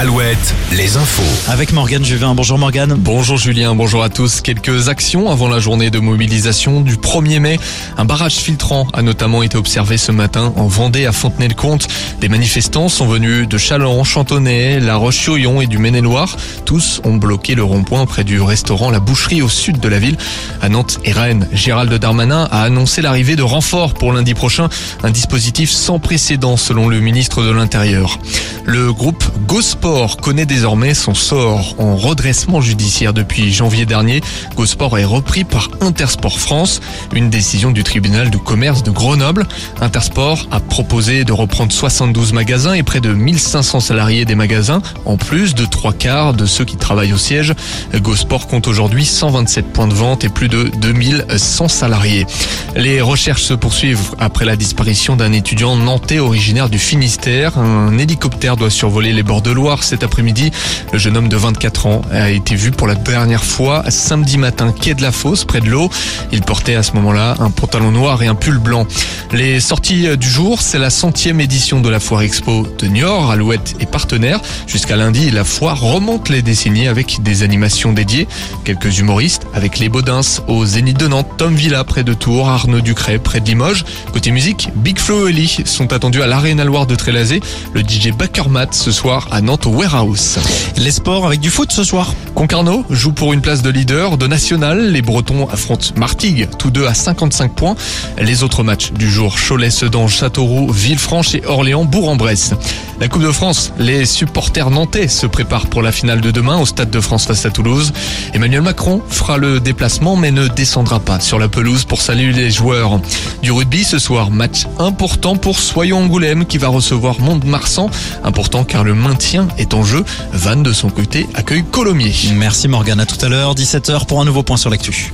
Alouette, les infos. Avec Morgane Juvin. Bonjour Morgane. Bonjour Julien, bonjour à tous. Quelques actions avant la journée de mobilisation du 1er mai. Un barrage filtrant a notamment été observé ce matin en Vendée à Fontenay-le-Comte. Des manifestants sont venus de Chalon, Chantonnay, La Roche-sur-Yon et du Maine-et-Loire. Tous ont bloqué le rond-point près du restaurant La Boucherie au sud de la ville. À Nantes et Rennes, Gérald Darmanin a annoncé l'arrivée de renforts pour lundi prochain. Un dispositif sans précédent selon le ministre de l'Intérieur. Le groupe Gosport connaît désormais son sort en redressement judiciaire depuis janvier dernier. Gosport est repris par Intersport France, une décision du tribunal de commerce de Grenoble. Intersport a proposé de reprendre 72 magasins et près de 1500 salariés des magasins, en plus de trois quarts de ceux qui travaillent au siège. Gosport compte aujourd'hui 127 points de vente et plus de 2100 salariés. Les recherches se poursuivent après la disparition d'un étudiant nantais originaire du Finistère. Un hélicoptère doit survoler les bords de Loire cet après-midi. Le jeune homme de 24 ans a été vu pour la dernière fois samedi matin quai de la Fosse près de l'eau. Il portait à ce moment-là un pantalon noir et un pull blanc. Les sorties du jour, c'est la centième édition de la Foire Expo de Niort. Alouette et partenaire. Jusqu'à lundi, la foire remonte les décennies avec des animations dédiées. Quelques humoristes avec les Baudins au Zénith de Nantes, Tom Villa près de Tours, Arnaud Ducret près de Limoges. Côté musique, Big Flo et Oli sont attendus à l'Arena Loire de Trélazé. Le DJ Backermat ce soir à Nantes Warehouse. Les sports avec du foot ce soir. Concarneau joue pour une place de leader de national. Les Bretons affrontent Martigues, tous deux à 55 points. Les autres matchs du jour, Cholet-Sedan, Châteauroux, Villefranche et Orléans, Bourg-en-Bresse. La Coupe de France, les supporters nantais se préparent pour la finale de demain au Stade de France face à Toulouse. Emmanuel Macron fera le déplacement mais ne descendra pas sur la pelouse pour saluer les joueurs. Du rugby ce soir, match important pour Soyons Angoulême qui va recevoir Mont-de-Marsan. Important car le maintien est en jeu. Vannes de son côté accueille Colomiers. Merci Morgane. À tout à l'heure, 17h pour un nouveau point sur l'actu.